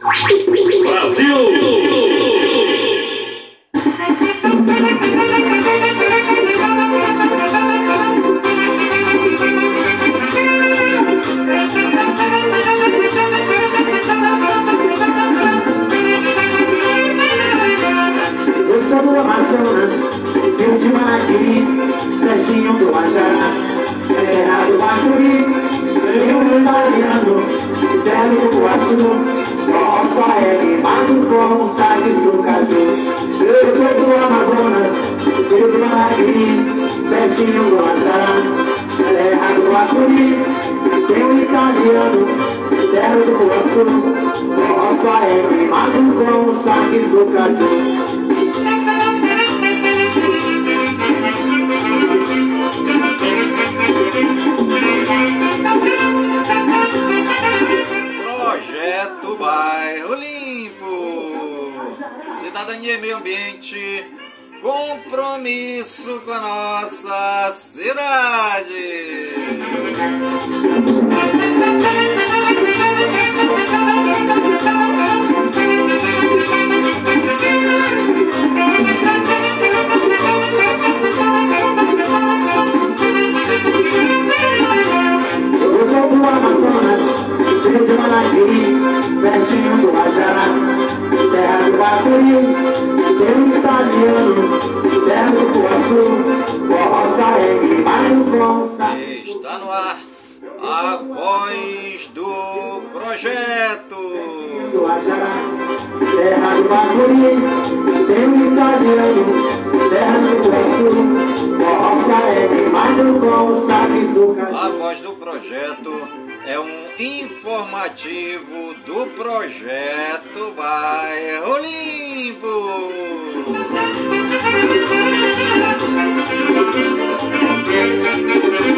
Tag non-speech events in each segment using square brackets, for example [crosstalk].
Brasil! Está no ar a voz do projeto. Terra do tem um terra do Brasil, roça é queimado com os do. A voz do projeto é um informativo do projeto Bairro Limpo. [laughs]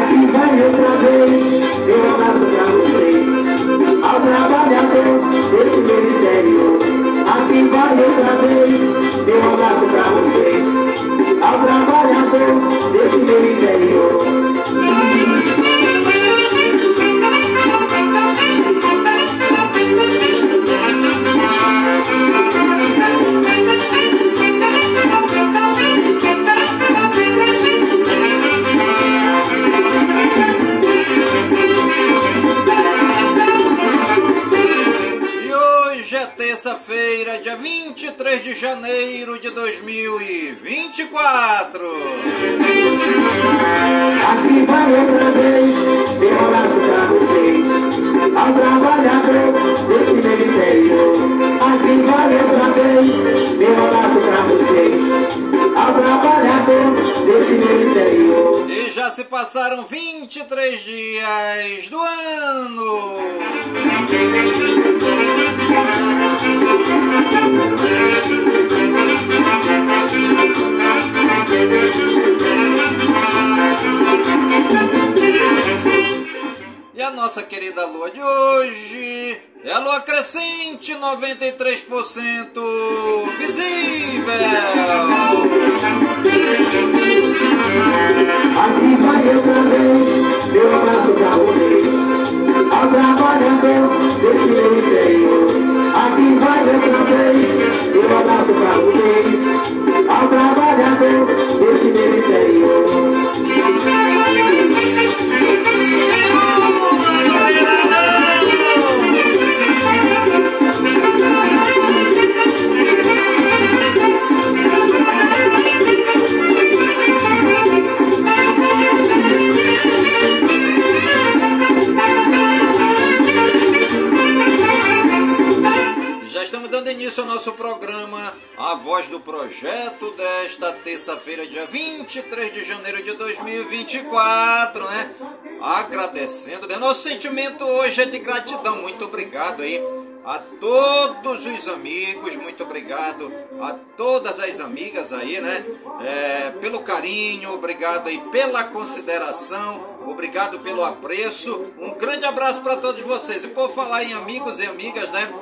É de gratidão. Muito obrigado aí a todos os amigos, muito obrigado a todas as amigas aí, né? É, pelo carinho, obrigado aí pela consideração, obrigado pelo apreço. Um grande abraço para todos vocês. E por falar em amigos e amigas, né?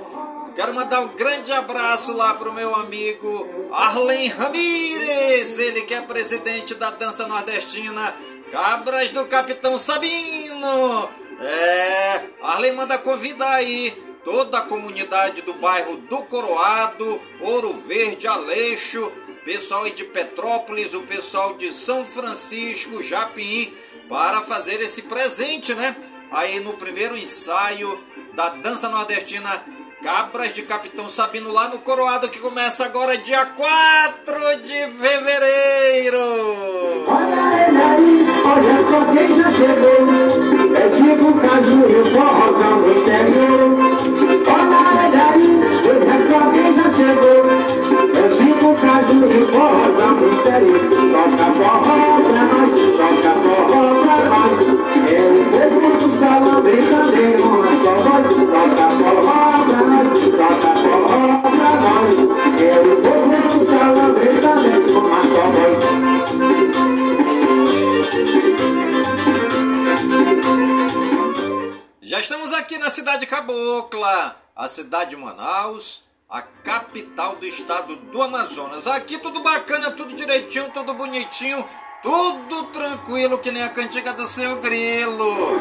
Quero mandar um grande abraço lá pro meu amigo Arlen Ramírez, ele que é presidente da dança nordestina Cabras do Capitão Sabino. É, Arlen manda convidar aí toda a comunidade do bairro do Coroado, Ouro Verde, Aleixo, pessoal aí de Petrópolis, o pessoal de São Francisco, Japim, para fazer esse presente, né? Aí no primeiro ensaio da dança nordestina Cabras de Capitão Sabino lá no Coroado que começa agora dia 4 de fevereiro. Olha só quem já chegou. É Chico Caju e o forrozão do interior. Olha ele aí, olha só quem já chegou. É Chico Caju e o forrozão do interior. Tudo bonitinho, tudo tranquilo, que nem a cantiga do seu grilo.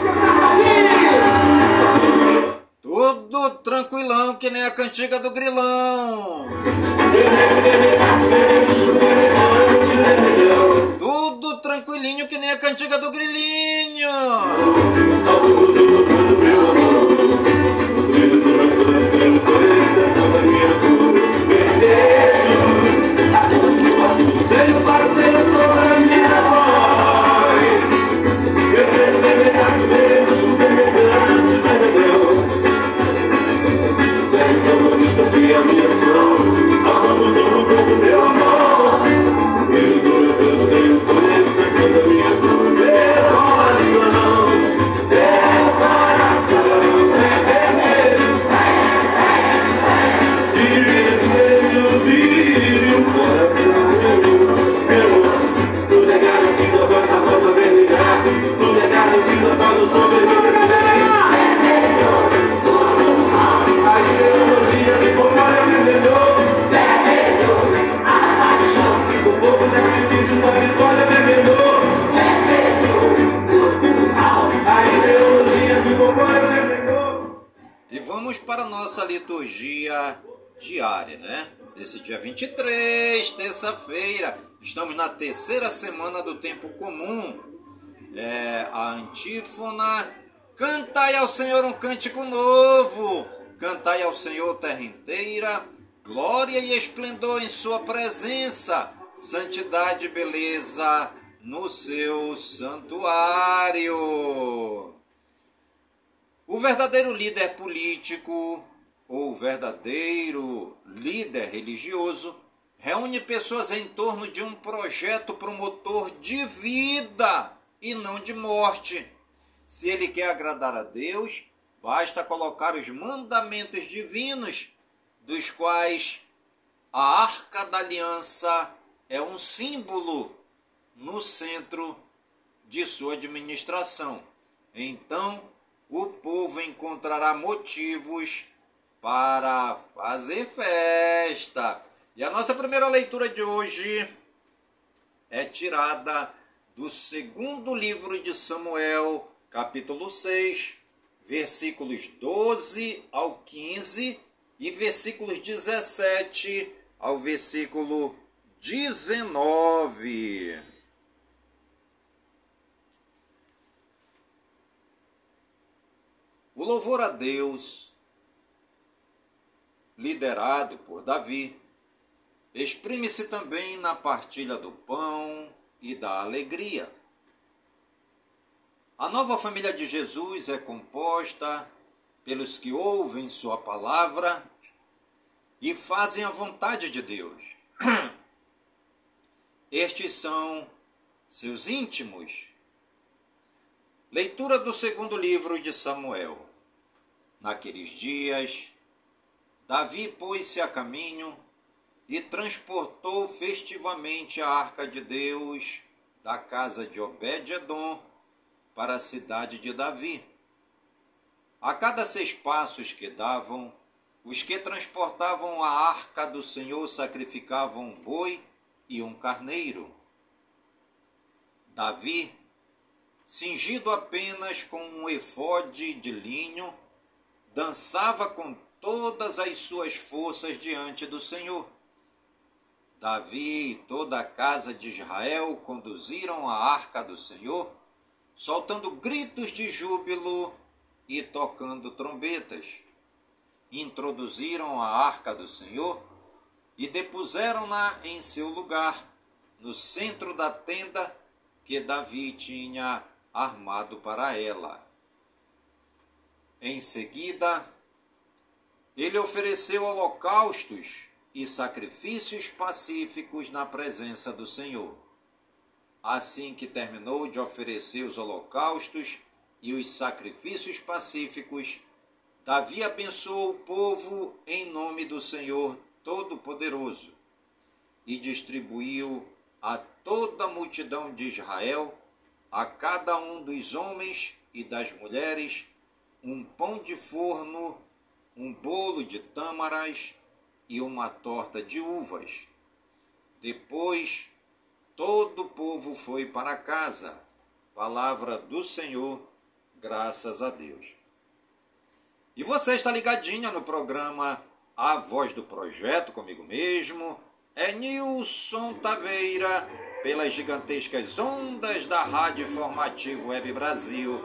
Diária, né? Desse dia 23, terça-feira. Estamos na terceira semana do tempo comum. É a antífona. Cantai ao Senhor um cântico novo. Cantai ao Senhor terra inteira. Glória e esplendor em sua presença. Santidade e beleza no seu santuário. O verdadeiro líder político ou verdadeiro líder religioso reúne pessoas em torno de um projeto promotor de vida e não de morte. Se ele quer agradar a Deus, basta colocar os mandamentos divinos, dos quais a Arca da Aliança é um símbolo no centro de sua administração. Então, o povo encontrará motivos para fazer festa. E a nossa primeira leitura de hoje é tirada do segundo livro de Samuel, capítulo 6, versículos 12 ao 15 e versículos 17 ao versículo 19. O louvor a Deus, liderado por Davi, exprime-se também na partilha do pão e da alegria. A nova família de Jesus é composta pelos que ouvem Sua palavra, e fazem a vontade de Deus. [clears throat] Estes são seus íntimos. Leitura do segundo livro de Samuel. Naqueles dias, Davi pôs-se a caminho e transportou festivamente a arca de Deus da casa de Obed-Edom para a cidade de Davi. A cada seis passos que davam, os que transportavam a arca do Senhor sacrificavam um boi e um carneiro. Davi, cingido apenas com um efode de linho, dançava com todas as suas forças diante do Senhor. Davi e toda a casa de Israel conduziram a arca do Senhor, soltando gritos de júbilo e tocando trombetas. Introduziram a arca do Senhor e depuseram-na em seu lugar, no centro da tenda que Davi tinha armado para ela. Em seguida, ele ofereceu holocaustos e sacrifícios pacíficos na presença do Senhor. Assim que terminou de oferecer os holocaustos e os sacrifícios pacíficos, Davi abençoou o povo em nome do Senhor Todo-Poderoso e distribuiu a toda a multidão de Israel, a cada um dos homens e das mulheres, um pão de forno, um bolo de tâmaras e uma torta de uvas. Depois, todo o povo foi para casa. Palavra do Senhor, graças a Deus. E você está ligadinha no programa A Voz do Projeto comigo mesmo é Nilson Taveira, pelas gigantescas ondas da Rádio Informativo Web Brasil,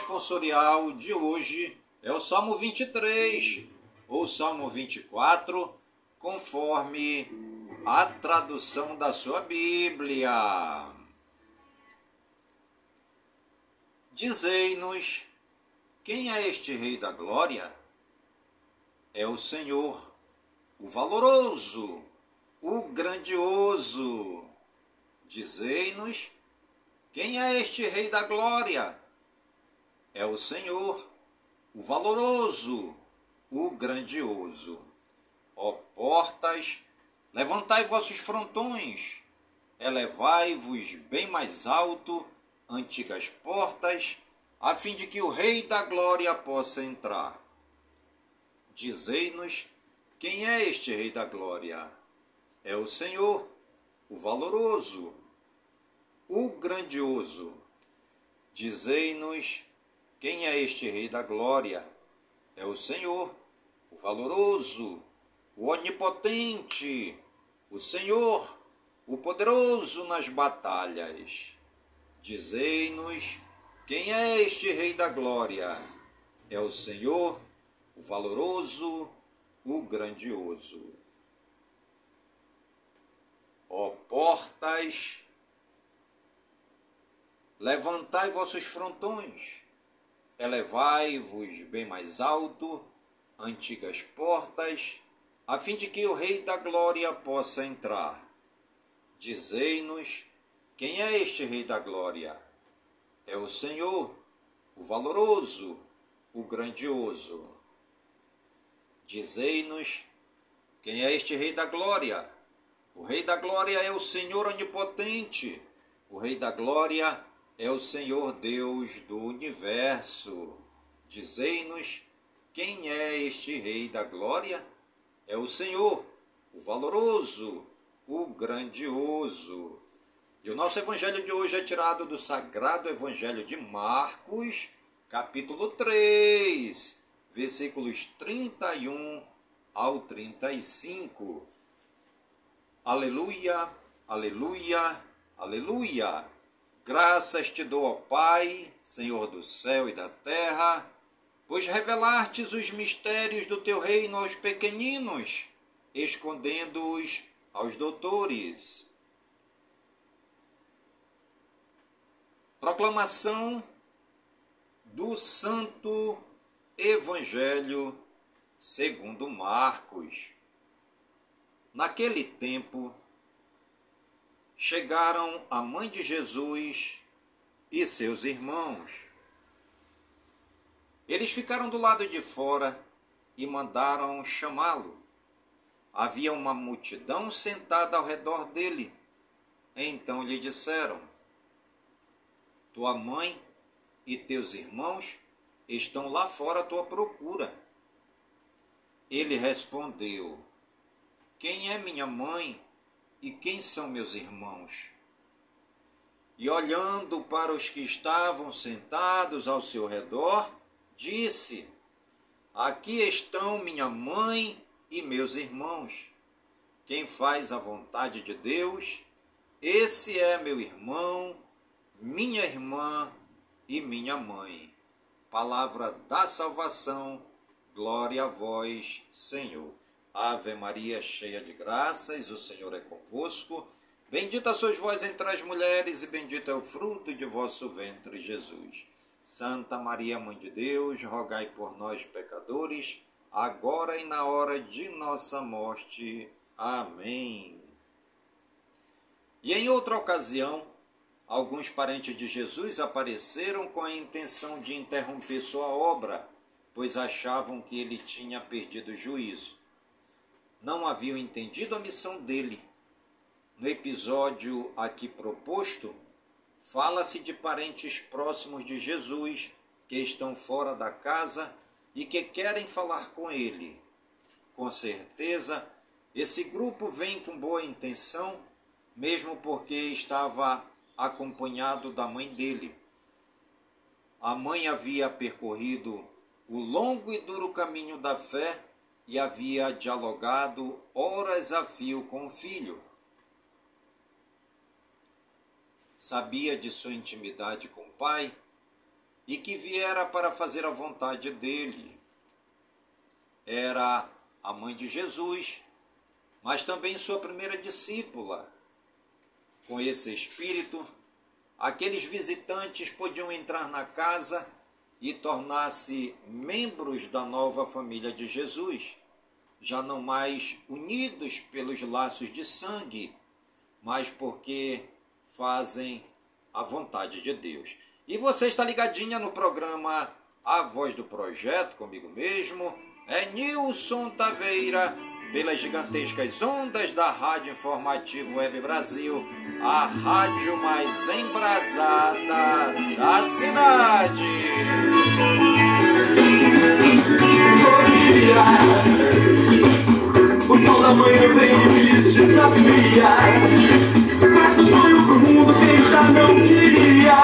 Responsorial de hoje é o Salmo 23 ou Salmo 24, conforme a tradução da sua Bíblia. Dizei-nos quem é este Rei da Glória? É o Senhor, o valoroso, o grandioso. Dizei-nos quem é este Rei da Glória? É o Senhor, o valoroso, o grandioso. Ó portas, levantai vossos frontões, elevai-vos bem mais alto, antigas portas, a fim de que o Rei da Glória possa entrar. Dizei-nos quem é este Rei da Glória? É o Senhor, o valoroso, o grandioso. Dizei-nos quem é este Rei da Glória? É o Senhor, o valoroso, o onipotente, o Senhor, o poderoso nas batalhas. Dizei-nos quem é este Rei da Glória? É o Senhor, o valoroso, o grandioso. Ó portas, levantai vossos frontões elevai-vos bem mais alto, antigas portas, a fim de que o Rei da Glória possa entrar. Dizei-nos Quem é este Rei da Glória? É o Senhor, o valoroso, o grandioso. Dizei-nos quem é este Rei da Glória? O Rei da Glória é o Senhor onipotente. O Rei da Glória é o Senhor Deus do universo. Dizei-nos quem é este Rei da Glória? É o Senhor, o valoroso, o grandioso. E o nosso evangelho de hoje é tirado do Sagrado Evangelho de Marcos, capítulo 3, versículos 31 ao 35. Aleluia, aleluia, aleluia. Graças te dou, ó Pai, Senhor do céu e da terra, pois revelastes os mistérios do teu reino aos pequeninos, escondendo-os aos doutores. Proclamação do Santo Evangelho segundo Marcos. Naquele tempo, chegaram a mãe de Jesus e seus irmãos. Eles ficaram do lado de fora e mandaram chamá-lo. Havia uma multidão sentada ao redor dele. Então lhe disseram: Tua mãe e teus irmãos estão lá fora à tua procura. Ele respondeu: Quem é minha mãe e quem são meus irmãos? E olhando para os que estavam sentados ao seu redor, disse: Aqui estão minha mãe e meus irmãos. Quem faz a vontade de Deus, esse é meu irmão, minha irmã e minha mãe. Palavra da salvação Glória a vós, Senhor. Ave Maria, cheia de graças, o Senhor é convosco. Bendita sois vós entre as mulheres, e bendito é o fruto de vosso ventre, Jesus. Santa Maria, Mãe de Deus, rogai por nós, pecadores, agora e na hora de nossa morte. Amém. E em outra ocasião, alguns parentes de Jesus apareceram com a intenção de interromper sua obra pois achavam que ele tinha perdido o juízo. Não haviam entendido a missão dele. No episódio aqui proposto, fala-se de parentes próximos de Jesus que estão fora da casa e que querem falar com ele. Com certeza, esse grupo vem com boa intenção, mesmo porque estava acompanhado da mãe dele. A mãe havia percorrido o longo e duro caminho da fé e havia dialogado horas a fio com o filho. Sabia de sua intimidade com o pai e que viera para fazer a vontade dele. Era a mãe de Jesus, mas também sua primeira discípula. Com esse espírito, aqueles visitantes podiam entrar na casa e tornar-se membros da nova família de Jesus, já não mais unidos pelos laços de sangue, mas porque fazem a vontade de Deus. E você está ligadinha no programa A Voz do Projeto, comigo mesmo, é Nilson Taveira, pelas gigantescas ondas da Rádio Informativo Web Brasil, a rádio mais embrasada da cidade. O sol da manhã vem e lhes desafia Traz o sonho pro mundo quem já não queria.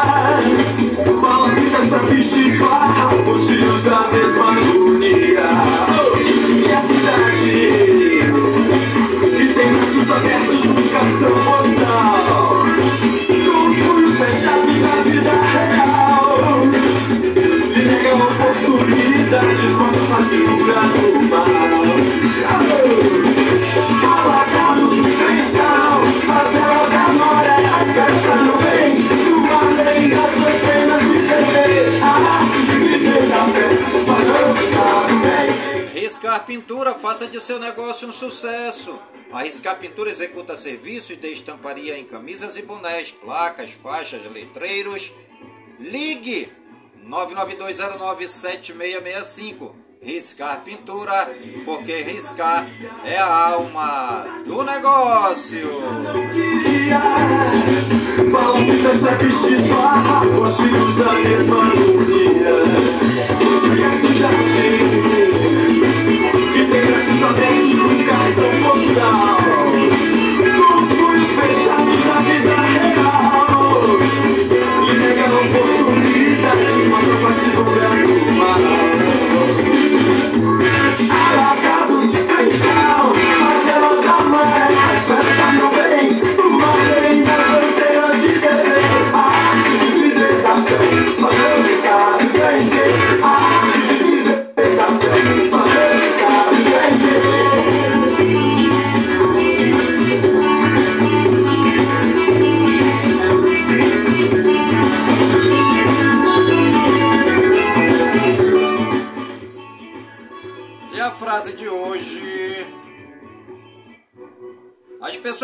Fala que essa bicha farra Os filhos da mesma agonia. E a cidade Que tem braços abertos num cartão postal Com os punhos fechados na vida real. Lhe negam oportunidades Mostra fazenda do mal Pintura, faça de seu negócio um sucesso. A Riscar Pintura executa serviços de estamparia em camisas e bonés, placas, faixas, letreiros. Ligue 992097665. Riscar Pintura, porque riscar é a alma do negócio. Falam. Cartão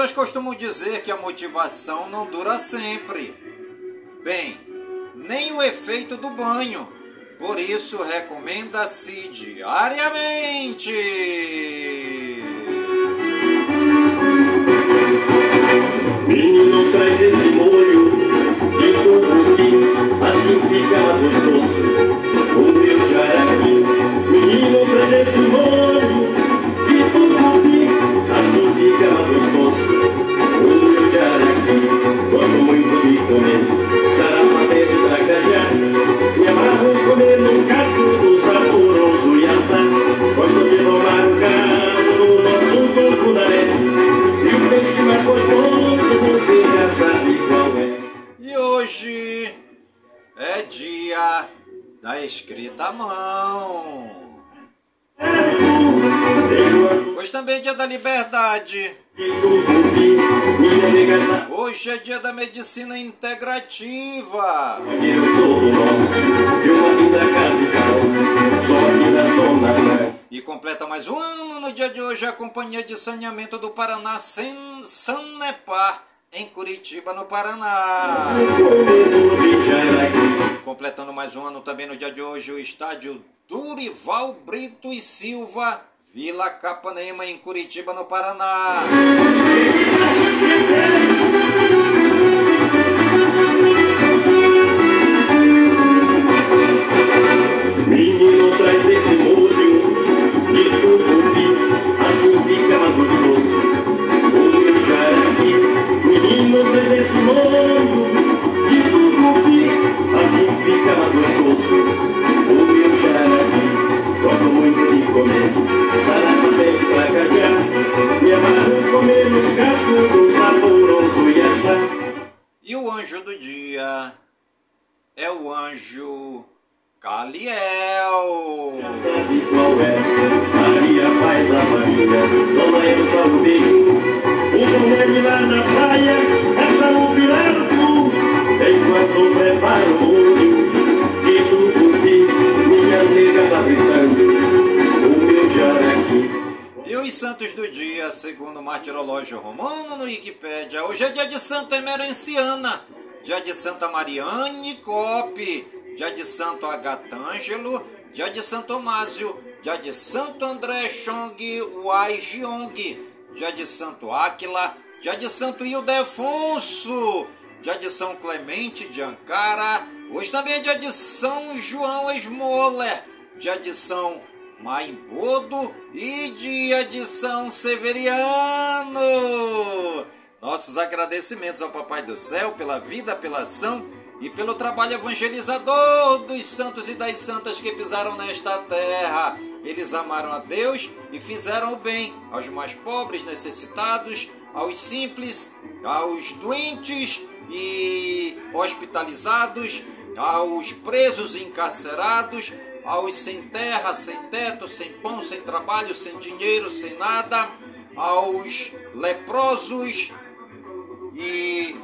pessoas costumam dizer que a motivação não dura sempre. Bem, nem o efeito do banho. Por isso, recomenda-se diariamente. Menino traz esse molho de tucupi, assim fica gostoso. O meu jaraqui. Menino traz esse molho Paraná. Completando mais um ano também no dia de hoje o estádio Durival Brito e Silva, Vila Capanema, em Curitiba, no Paraná. menino traz esse molho molho de tucupi, assim fica gostoso. O meu jaraqui, gosto muito de comer, sarapaté de placajá, me amarro comer no casco do saboroso iaçá. E o anjo do dia é o anjo Caliel. Sabe qual é? Maria faz a família, Dona beijo. O o martirológio romano no Wikipédia, hoje é dia de Santa Emerenciana, dia de Santa Mariane Cope, dia de Santo Agatângelo, dia de Santo Tomásio, dia de Santo André Chong Wai Jiong, dia de Santo Áquila, dia de Santo Ildefonso, dia de São Clemente de Ankara, hoje também é dia de São João Esmoler, dia de São Maimbodo e dia de São Severiano. Nossos agradecimentos ao Papai do Céu pela vida, pela ação e pelo trabalho evangelizador dos santos e das santas que pisaram nesta terra. Eles amaram a Deus e fizeram o bem aos mais pobres, necessitados, aos simples, aos doentes e hospitalizados, aos presos e encarcerados, aos sem terra, sem teto, sem pão, sem trabalho, sem dinheiro, sem nada, aos leprosos e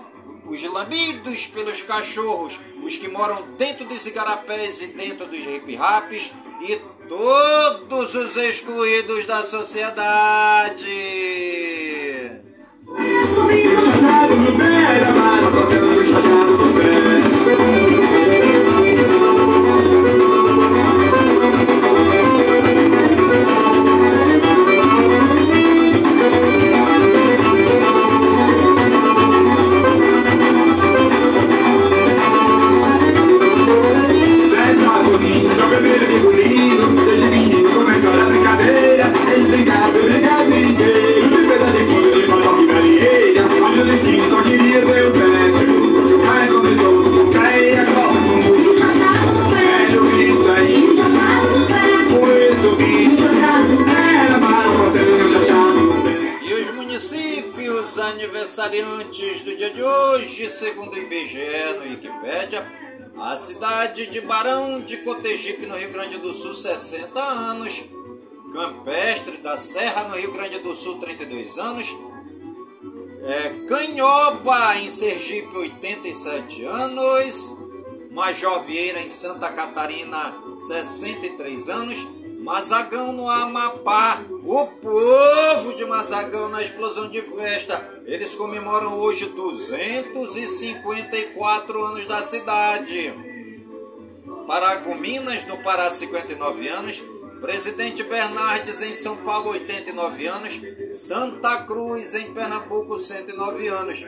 os lambidos pelos cachorros, os que moram dentro dos igarapés e dentro dos hip-raps e todos os excluídos da sociedade. Serra, no Rio Grande do Sul, 32 anos. É, Canhoba, em Sergipe, 87 anos. Major Vieira, em Santa Catarina, 63 anos. Mazagão no Amapá. O povo de Mazagão na explosão de festa. Eles comemoram hoje 254 anos da cidade. Paragominas no Pará, 59 anos. Presidente Bernardes em São Paulo, 89 anos. Santa Cruz em Pernambuco, 109 anos.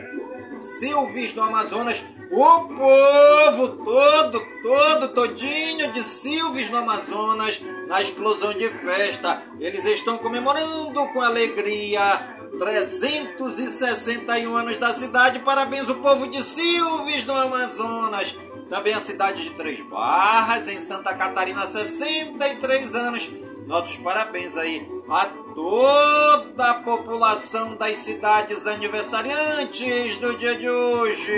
Silves no Amazonas, o povo todo, todo, todinho de Silves no Amazonas, na explosão de festa. Eles estão comemorando com alegria 361 anos da cidade. Parabéns o povo de Silves no Amazonas. Também a cidade de Três Barras, em Santa Catarina, 63 anos. Nossos parabéns aí a toda a população das cidades aniversariantes do dia de hoje.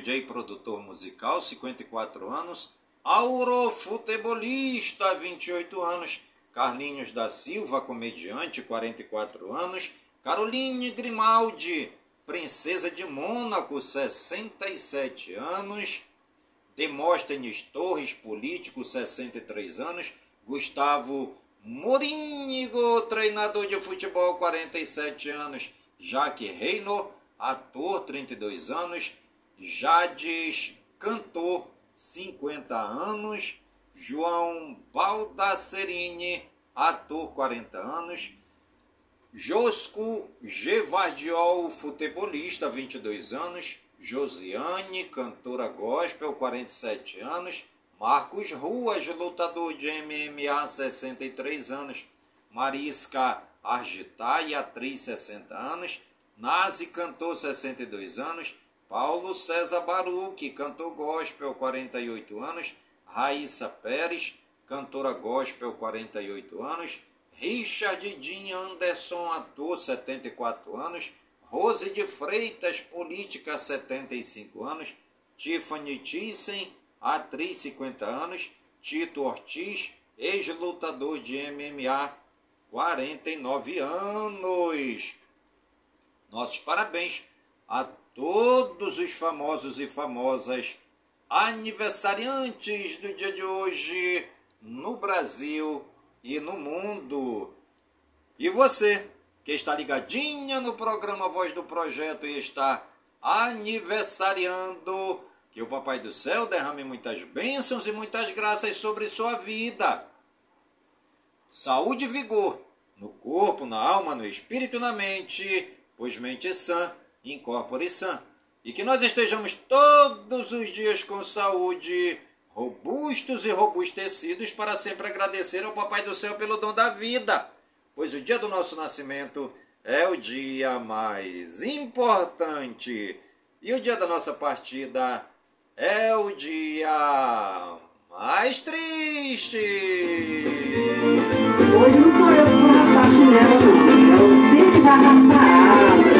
DJ produtor musical, 54 anos, Auro futebolista, 28 anos, Carlinhos da Silva, comediante, 44 anos, Caroline Grimaldi, princesa de Mônaco, 67 anos, Demóstenes Torres, político, 63 anos, Gustavo Morínigo, treinador de futebol, 47 anos. Jaque Reino, ator, 32 anos. Jades, cantor, 50 anos. João Baldacerini, ator, 40 anos. Josco Gevardiol, futebolista, 22 anos. Josiane, cantora gospel, 47 anos. Marcos Ruas, lutador de MMA, 63 anos. Marisca Argitai, atriz, 60 anos. Nazi, cantor, 62 anos. Paulo César Baruque, cantor gospel, 48 anos. Raíssa Pérez, cantora gospel, 48 anos. Richard Dinha Anderson, ator, 74 anos. Rose de Freitas, política, 75 anos. Tiffany Thyssen, atriz 50 anos, Tito Ortiz, ex-lutador de MMA, 49 anos. Nossos parabéns a todos os famosos e famosas aniversariantes do dia de hoje no Brasil e no mundo. E você que está ligadinha no programa Voz do Projeto e está aniversariando que o Papai do Céu derrame muitas bênçãos e muitas graças sobre sua vida. Saúde e vigor no corpo, na alma, no espírito e na mente, pois mente sã, incorpore sã. E que nós estejamos todos os dias com saúde, robustos e robustecidos para sempre agradecer ao Papai do Céu pelo dom da vida, pois o dia do nosso nascimento é o dia mais importante e o dia da nossa partida é o dia mais triste. Hoje não sou eu que vou arrastar chinelo, não. É você que vai arrastar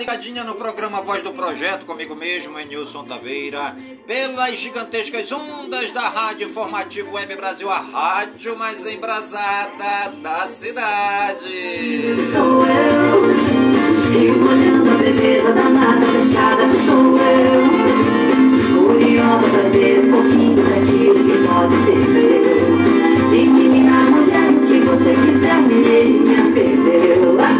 ligadinha no programa Voz do Projeto, comigo mesmo, Nilson Taveira, pelas gigantescas ondas da Rádio Informativo Web Brasil, a rádio mais embrasada da cidade. Sou eu, e olhando a beleza da mata fechada, sou eu. Curiosa pra ver um pouquinho daquilo que pode ser meu. De menina mulher, que você quiser, me me perdeu.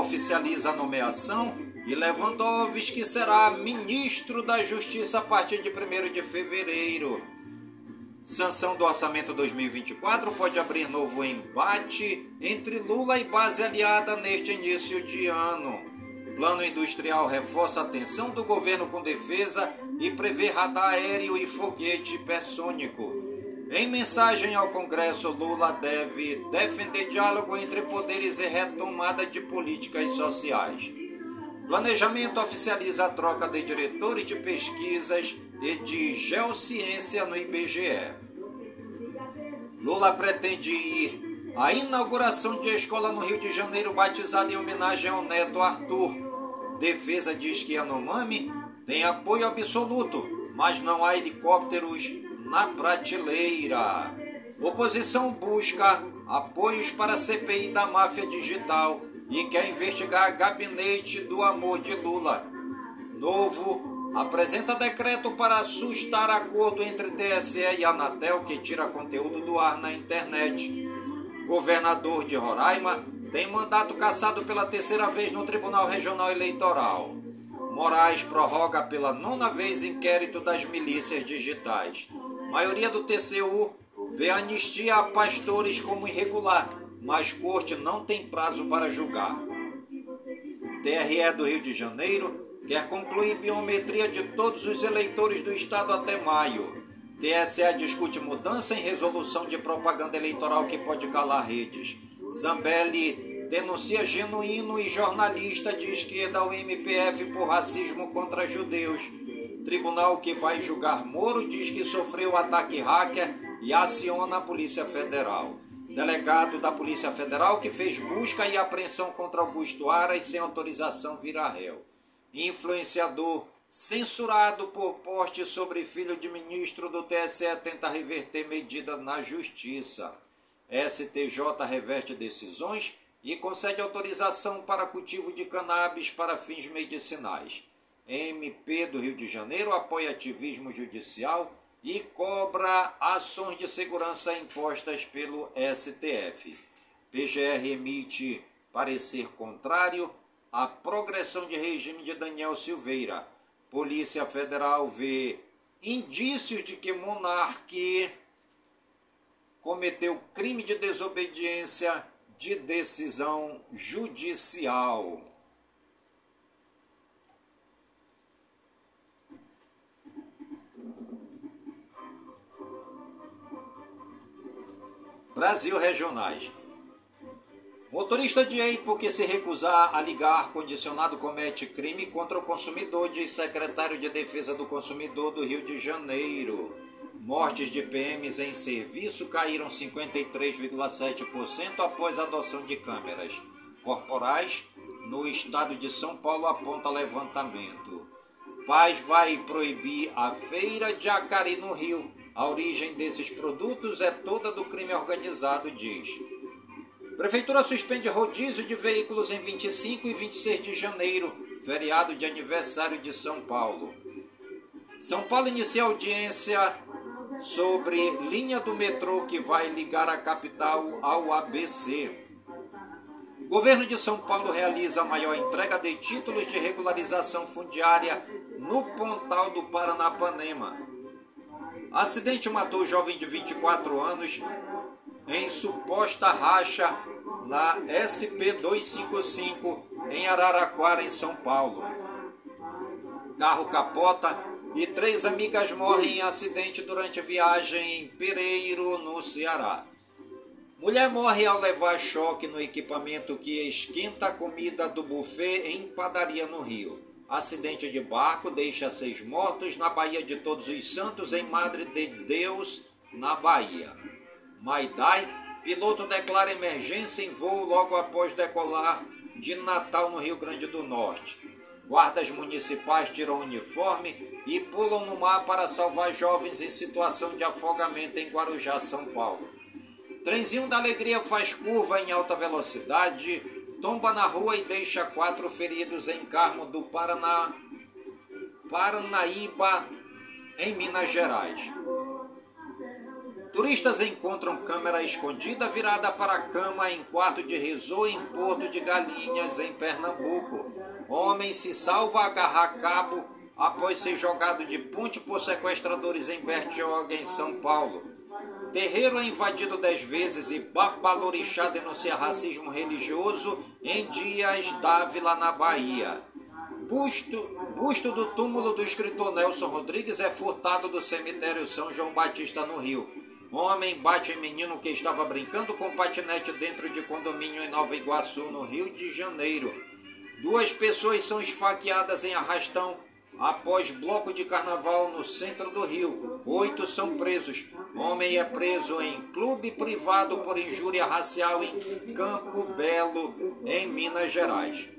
Oficializa a nomeação e Lewandowski será ministro da Justiça a partir de 1 de fevereiro. Sanção do orçamento 2024 pode abrir novo embate entre Lula e base aliada neste início de ano. Plano industrial reforça a atenção do governo com defesa e prevê radar aéreo e foguete hipersônico. Em mensagem ao Congresso, Lula deve defender diálogo entre poderes e retomada de políticas sociais. Planejamento oficializa a troca de diretores de pesquisas e de geociência no IBGE. Lula pretende ir à inauguração de escola no Rio de Janeiro batizada em homenagem ao neto Arthur. Defesa diz que Yanomami tem apoio absoluto, mas não há helicópteros na prateleira. Oposição busca apoios para a CPI da máfia digital e quer investigar gabinete do amor de Lula. Novo apresenta decreto para assustar acordo entre TSE e Anatel que tira conteúdo do ar na internet. Governador de Roraima tem mandato cassado pela terceira vez no Tribunal Regional Eleitoral. Moraes prorroga pela nona vez inquérito das milícias digitais. Maioria do TCU vê anistia a pastores como irregular, mas corte não tem prazo para julgar. TRE do Rio de Janeiro quer concluir biometria de todos os eleitores do estado até maio. TSE discute mudança em resolução de propaganda eleitoral que pode calar redes. Zambelli denuncia genuíno e jornalista de esquerda ao MPF por racismo contra judeus. Tribunal que vai julgar Moro diz que sofreu ataque hacker e aciona a Polícia Federal. Delegado da Polícia Federal que fez busca e apreensão contra Augusto Aras sem autorização vira réu. Influenciador censurado por poste sobre filho de ministro do TSE tenta reverter medida na justiça. STJ reverte decisões e concede autorização para cultivo de cannabis para fins medicinais. MP do Rio de Janeiro apoia ativismo judicial e cobra ações de segurança impostas pelo STF. PGR emite parecer contrário à progressão de regime de Daniel Silveira. Polícia Federal vê indícios de que monarque cometeu crime de desobediência de decisão judicial. Brasil Regionais. Motorista de EIPO que se recusar a ligar condicionado comete crime contra o consumidor, diz secretário de Defesa do Consumidor do Rio de Janeiro. Mortes de PMs em serviço caíram 53,7% após a adoção de câmeras corporais no estado de São Paulo, aponta levantamento. Paz vai proibir a feira de Acari no Rio. A origem desses produtos é toda do crime organizado, diz. Prefeitura suspende rodízio de veículos em 25 e 26 de janeiro, feriado de aniversário de São Paulo. São Paulo inicia audiência sobre linha do metrô que vai ligar a capital ao ABC. Governo de São Paulo realiza a maior entrega de títulos de regularização fundiária no Pontal do Paranapanema. Acidente matou jovem de 24 anos em suposta racha na SP-255 em Araraquara, em São Paulo. Carro capota e três amigas morrem em acidente durante viagem em Pereiro, no Ceará. Mulher morre ao levar choque no equipamento que esquenta a comida do buffet em padaria no Rio. Acidente de barco deixa seis mortos na Baía de Todos os Santos, em Madre de Deus, na Bahia. Maidai, piloto declara emergência em voo logo após decolar de Natal, no Rio Grande do Norte. Guardas municipais tiram uniforme e pulam no mar para salvar jovens em situação de afogamento em Guarujá, São Paulo. Trenzinho da Alegria faz curva em alta velocidade, tomba na rua e deixa quatro feridos em Carmo do Paraná, Paranaíba, em Minas Gerais. Turistas encontram câmera escondida virada para a cama em quarto de resort em Porto de Galinhas, em Pernambuco. Homem se salva a agarrar cabo após ser jogado de ponte por sequestradores em Bertioga, em São Paulo. Terreiro é invadido dez vezes e Babalorixá denuncia racismo religioso em Dias Dávila, na Bahia. Busto, busto do túmulo do escritor Nelson Rodrigues é furtado do cemitério São João Batista, no Rio. Homem bate em menino que estava brincando com patinete dentro de condomínio em Nova Iguaçu, no Rio de Janeiro. Duas pessoas são esfaqueadas em arrastão após bloco de carnaval no centro do Rio. Oito são presos. Homem é preso em clube privado por injúria racial em Campo Belo, em Minas Gerais.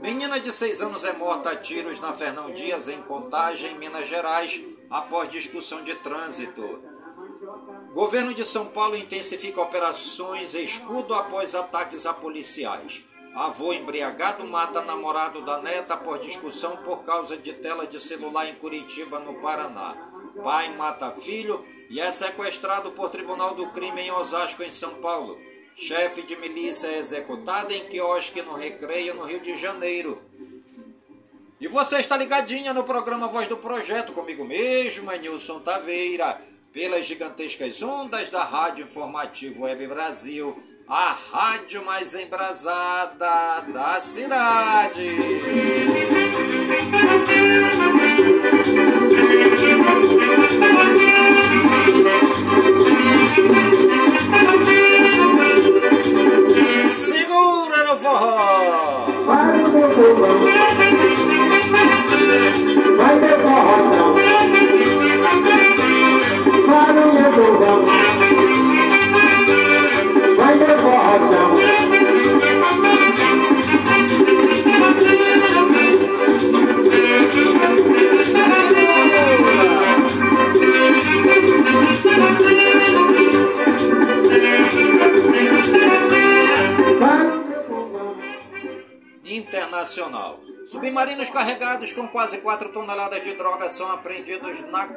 Menina de seis anos é morta a tiros na Fernão Dias, em Contagem, Minas Gerais, após discussão de trânsito. Governo de São Paulo intensifica operações escudo após ataques a policiais. Avô embriagado mata namorado da neta por discussão por causa de tela de celular em Curitiba, no Paraná. Pai mata filho e é sequestrado por Tribunal do Crime em Osasco, em São Paulo. Chefe de milícia é executado em quiosque no Recreio, no Rio de Janeiro. E você está ligadinha no programa Voz do Projeto, comigo mesmo, é Nilson Taveira, pelas gigantescas ondas da Rádio Informativo Web Brasil, a rádio mais embrasada da cidade. Segura no forró! Meu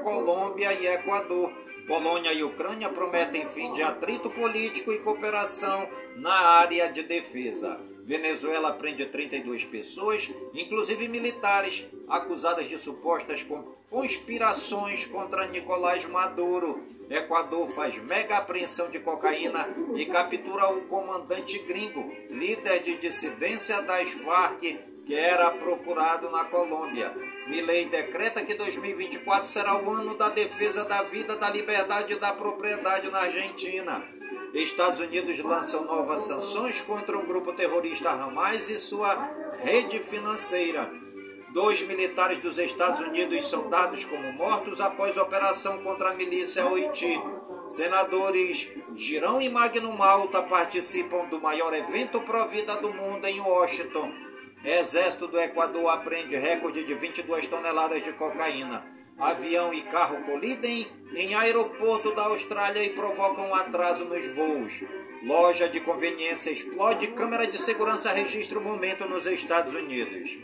Colômbia e Equador. Polônia e Ucrânia prometem fim de atrito político e cooperação na área de defesa. Venezuela prende 32 pessoas, inclusive militares, acusadas de supostas con- conspirações contra Nicolás Maduro. Equador faz mega apreensão de cocaína e captura o comandante gringo, líder de dissidência das Farc, que era procurado na Colômbia. Milei decreta que 2024 será o ano da defesa da vida, da liberdade e da propriedade na Argentina. Estados Unidos lançam novas sanções contra o grupo terrorista Hamas e sua rede financeira. Dois militares dos Estados Unidos são dados como mortos após operação contra a milícia Oiti. Senadores Girão e Magno Malta participam do maior evento pró-vida do mundo em Washington. Exército do Equador apreende recorde de 22 toneladas de cocaína. Avião e carro colidem em aeroporto da Austrália e provocam atraso nos voos. Loja de conveniência explode, câmera de segurança registra o momento nos Estados Unidos.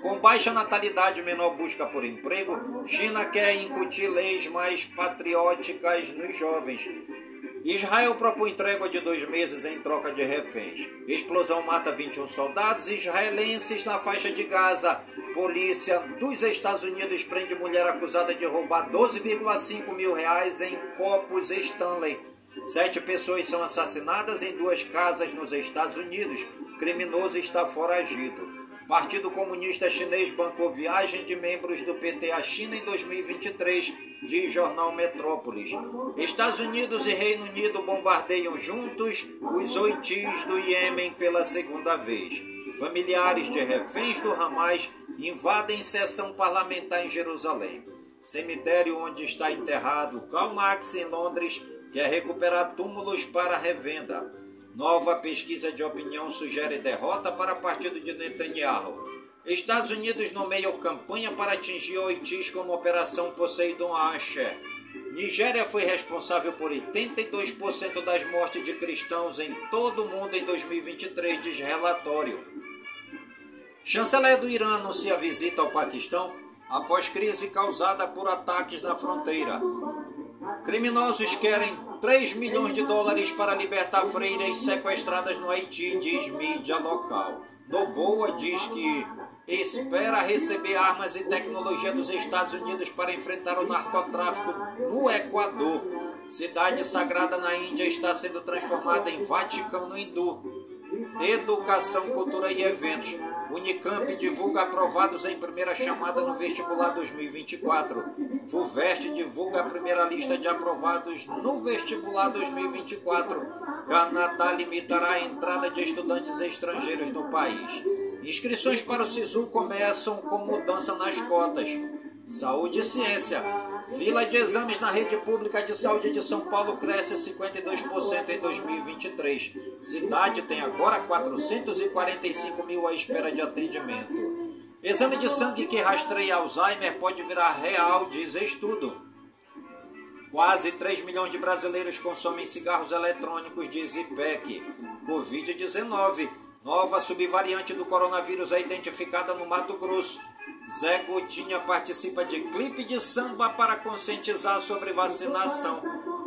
Com baixa natalidade menor busca por emprego, China quer incutir leis mais patrióticas nos jovens. Israel propõe trégua de dois meses em troca de reféns. Explosão mata 21 soldados israelenses na faixa de Gaza. Polícia dos Estados Unidos prende mulher acusada de roubar 12,5 mil reais em copos Stanley. Sete pessoas são assassinadas em duas casas nos Estados Unidos. Criminoso está foragido. Partido Comunista Chinês bancou viagem de membros do PT à China em 2023, diz Jornal Metrópolis. Estados Unidos e Reino Unido bombardeiam juntos os oitis do Iêmen pela segunda vez. Familiares de reféns do Hamas invadem sessão parlamentar em Jerusalém. Cemitério onde está enterrado Karl Marx em Londres quer recuperar túmulos para revenda. Nova pesquisa de opinião sugere derrota para partido de Netanyahu. Estados Unidos nomeiam campanha para atingir oitis como Operação Poseidon Asher. Nigéria foi responsável por 82% das mortes de cristãos em todo o mundo em 2023, diz relatório. Chanceler do Irã anuncia visita ao Paquistão após crise causada por ataques na fronteira. Criminosos querem 3 milhões de dólares para libertar freiras sequestradas no Haiti, diz mídia local. Noboa diz que espera receber armas e tecnologia dos Estados Unidos para enfrentar o narcotráfico no Equador. Cidade sagrada na Índia está sendo transformada em Vaticano hindu. Educação, cultura e eventos. Unicamp divulga aprovados em primeira chamada no vestibular 2024. FUVEST divulga a primeira lista de aprovados no vestibular 2024. Canadá limitará a entrada de estudantes estrangeiros no país. Inscrições para o SISU começam com mudança nas cotas. Saúde e ciência. Fila de exames na rede pública de saúde de São Paulo cresce 52% em 2023. Cidade tem agora 445 mil à espera de atendimento. Exame de sangue que rastreia Alzheimer pode virar real, diz estudo. Quase 3 milhões de brasileiros consomem cigarros eletrônicos, diz IPEC. Covid-19. Nova subvariante do coronavírus é identificada no Mato Grosso. Zé Gotinha participa de clipe de samba para conscientizar sobre vacinação.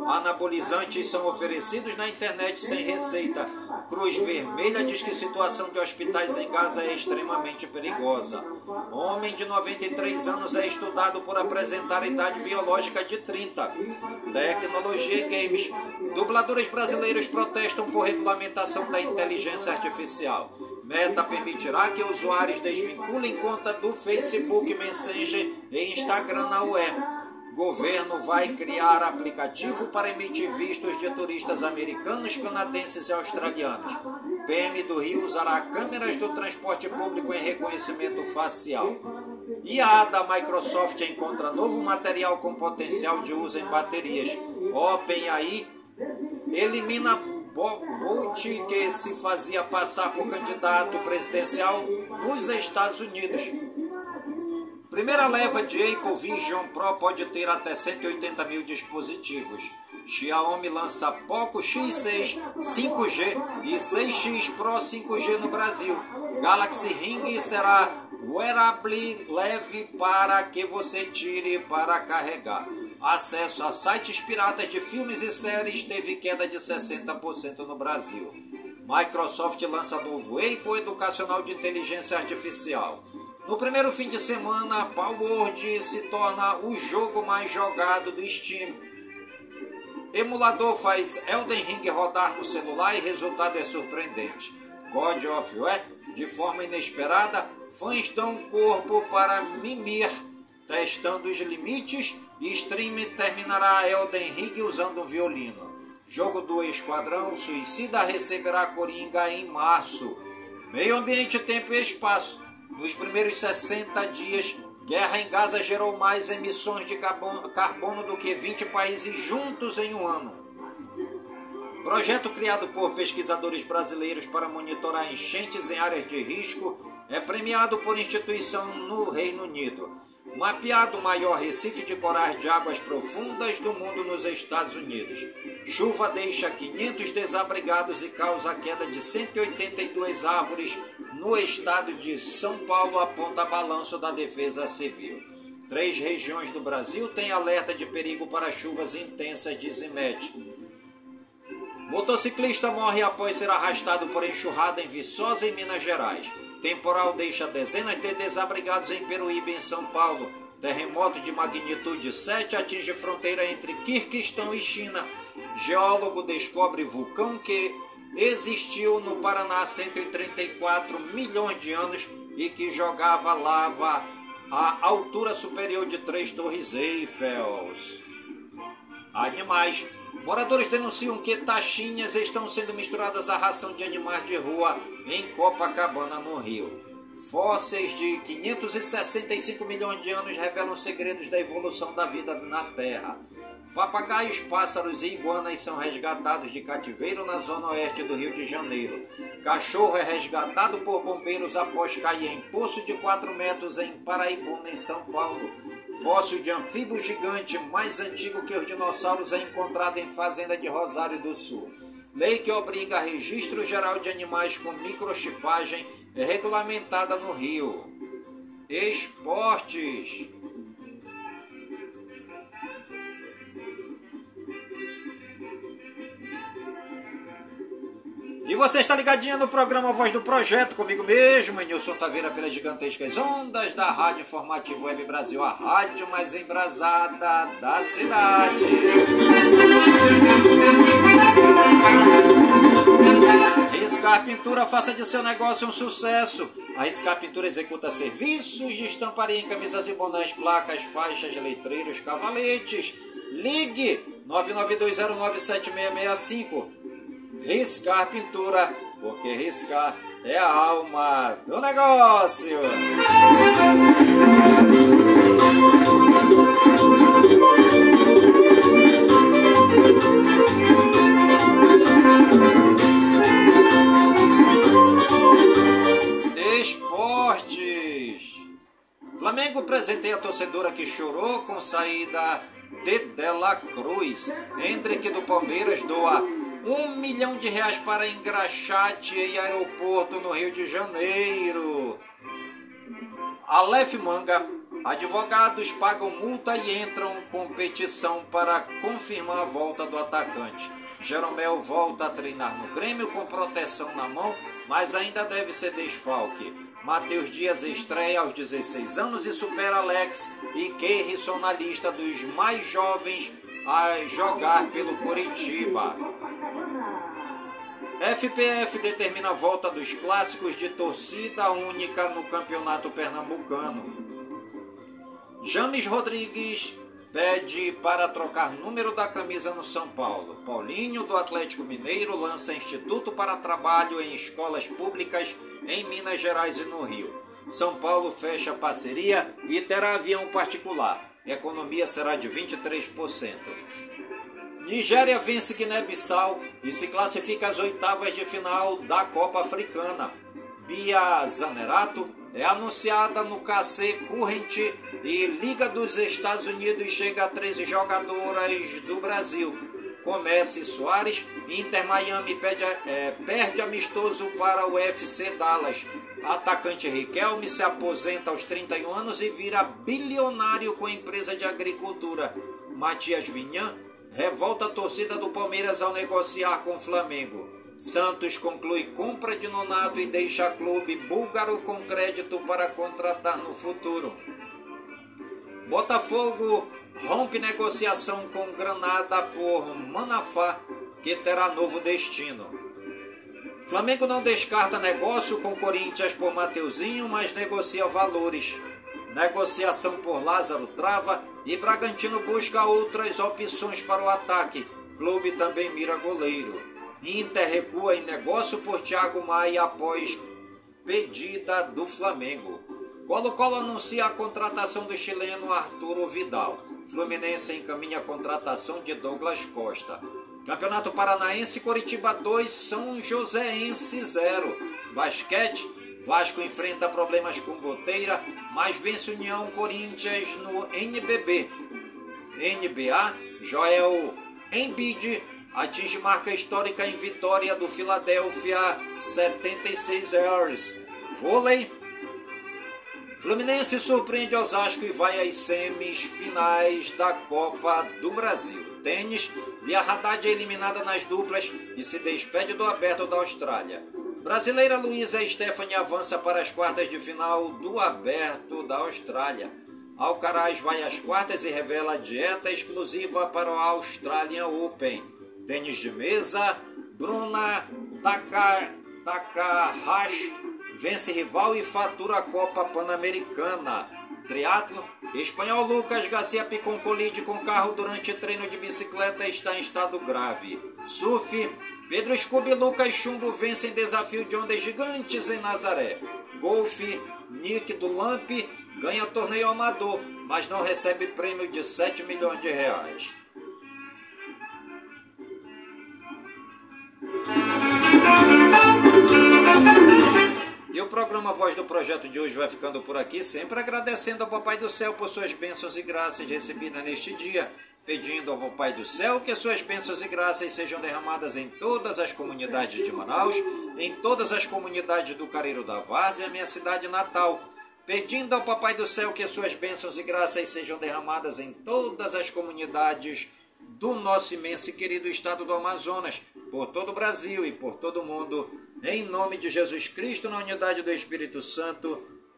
Anabolizantes são oferecidos na internet sem receita. Cruz Vermelha diz que situação de hospitais em Gaza é extremamente perigosa. Homem de 93 anos é estudado por apresentar idade biológica de 30. Tecnologia e games. Dubladores brasileiros protestam por regulamentação da inteligência artificial. Meta permitirá que usuários desvinculem conta do Facebook Messenger e Instagram na UE. Governo vai criar aplicativo para emitir vistos de turistas americanos, canadenses e australianos. PM do Rio usará câmeras do transporte público em reconhecimento facial. IA da Microsoft encontra novo material com potencial de uso em baterias. OpenAI elimina Bolt, que se fazia passar por candidato presidencial nos Estados Unidos. Primeira leva de Apple Vision Pro pode ter até 180 mil dispositivos. Xiaomi lança Poco X6 5G e 6X Pro 5G no Brasil. Galaxy Ring será wearable leve para que você tire para carregar. Acesso a sites piratas de filmes e séries teve queda de 60% no Brasil. Microsoft lança novo Apple Educacional de Inteligência Artificial. No primeiro fim de semana, Palworld se torna o jogo mais jogado do Steam. Emulador faz Elden Ring rodar no celular e resultado é surpreendente. God of War, de forma inesperada, fãs dão corpo para mimir, testando os limites e Stream terminará Elden Ring usando um violino. Jogo do Esquadrão Suicida receberá Coringa em março. Meio Ambiente, Tempo e Espaço. Nos primeiros 60 dias, guerra em Gaza gerou mais emissões de carbono do que 20 países juntos em um ano. Projeto criado por pesquisadores brasileiros para monitorar enchentes em áreas de risco é premiado por instituição no Reino Unido. Mapeado o maior recife de corais de águas profundas do mundo nos Estados Unidos. Chuva deixa 500 desabrigados e causa a queda de 182 árvores no estado de São Paulo, aponta balanço da Defesa Civil. Três regiões do Brasil têm alerta de perigo para chuvas intensas, diz IMET. Motociclista morre após ser arrastado por enxurrada em Viçosa, em Minas Gerais. Temporal deixa dezenas de desabrigados em Peruíbe, em São Paulo. Terremoto de magnitude 7 atinge fronteira entre Kirguistão e China. Geólogo descobre vulcão que existiu no Paraná há 134 milhões de anos e que jogava lava à altura superior de três torres Eiffel. Animais. Moradores denunciam que taxinhas estão sendo misturadas à ração de animais de rua em Copacabana, no Rio. Fósseis de 565 milhões de anos revelam segredos da evolução da vida na Terra. Papagaios, pássaros e iguanas são resgatados de cativeiro na zona oeste do Rio de Janeiro. Cachorro é resgatado por bombeiros após cair em poço de 4 metros em Paraibuna, em São Paulo. Fóssil de anfíbio gigante mais antigo que os dinossauros é encontrado em fazenda de Rosário do Sul. Lei que obriga a registro geral de animais com microchipagem é regulamentada no Rio. Esportes. E você está ligadinha no programa Voz do Projeto, comigo mesmo, Nilson Taveira, pelas gigantescas ondas da Rádio Informativo Web Brasil, a rádio mais embrasada da cidade. Riscar Pintura, faça de seu negócio um sucesso. A Riscar Pintura executa serviços de estamparia em camisas e bonés, placas, faixas, letreiros, cavaletes. Ligue 992097665 Riscar Pintura, porque riscar é a alma do negócio. Esportes. Flamengo presenteia a torcedora que chorou com saída de Dela Cruz. Hendrick do Palmeiras doa Um milhão de reais para engraxate e aeroporto no Rio de Janeiro. Aleph Manga. Advogados pagam multa e entram com petição para confirmar a volta do atacante. Jeromel volta a treinar no Grêmio com proteção na mão, mas ainda deve ser desfalque. Matheus Dias estreia aos 16 anos e supera Alex e Keirson na lista dos mais jovens a jogar pelo Coritiba. FPF determina a volta dos clássicos de torcida única no Campeonato Pernambucano. James Rodrigues pede para trocar número da camisa no São Paulo. Paulinho do Atlético Mineiro lança Instituto para Trabalho em Escolas Públicas em Minas Gerais e no Rio. São Paulo fecha parceria e terá avião particular. Economia será de 23%. Nigéria vence Guiné-Bissau e se classifica às oitavas de final da Copa Africana. Bia Zanerato é anunciada no KC Current e Liga dos Estados Unidos chega a 13 jogadoras do Brasil. Comece Soares, Inter Miami perde, é, perde amistoso para o FC Dallas. Atacante Riquelme se aposenta aos 31 anos e vira bilionário com a empresa de agricultura. Matias Vinhan revolta a torcida do Palmeiras ao negociar com Flamengo. Santos conclui compra de Nonato e deixa clube búlgaro com crédito para contratar no futuro. Botafogo rompe negociação com Granada por Manafá, que terá novo destino. Flamengo não descarta negócio com Corinthians por Mateuzinho, mas negocia valores. Negociação por Lázaro trava e Bragantino busca outras opções para o ataque. Clube também mira goleiro. Inter recua em negócio por Thiago Maia após pedida do Flamengo. Colo-Colo anuncia a contratação do chileno Arturo Vidal. Fluminense encaminha a contratação de Douglas Costa. Campeonato Paranaense, Coritiba 2, São Joséense 0. Basquete, Vasco enfrenta problemas com Boteira, mas vence União Corinthians no NBB. NBA, Joel Embiid atinge marca histórica em vitória do Philadelphia 76 Ers. Vôlei, Fluminense surpreende Osasco e vai às semifinais da Copa do Brasil. Tênis, Bia Haddad é eliminada nas duplas e se despede do Aberto da Austrália. Brasileira Luísa Stephanie avança para as quartas de final do Aberto da Austrália. Alcaraz vai às quartas e revela dieta exclusiva para o Australian Open. Tênis de mesa, Bruna Taka, Takahashi vence rival e fatura a Copa Pan-Americana. Triatlo, espanhol Lucas Garcia Picon colide com carro durante treino de bicicleta e está em estado grave. Surf, Pedro Scooby e Lucas Chumbo vencem desafio de ondas gigantes em Nazaré. Golfe, Nick do Lamp ganha torneio amador, mas não recebe prêmio de 7 milhões de reais. E o programa Voz do Projeto de hoje vai ficando por aqui, sempre agradecendo ao Papai do Céu por suas bênçãos e graças recebidas neste dia, pedindo ao Papai do Céu que suas bênçãos e graças sejam derramadas em todas as comunidades de Manaus, em todas as comunidades do Careiro da Várzea, minha cidade natal, pedindo ao Papai do Céu que suas bênçãos e graças sejam derramadas em todas as comunidades do nosso imenso e querido estado do Amazonas, por todo o Brasil e por todo o mundo, em nome de Jesus Cristo, na unidade do Espírito Santo,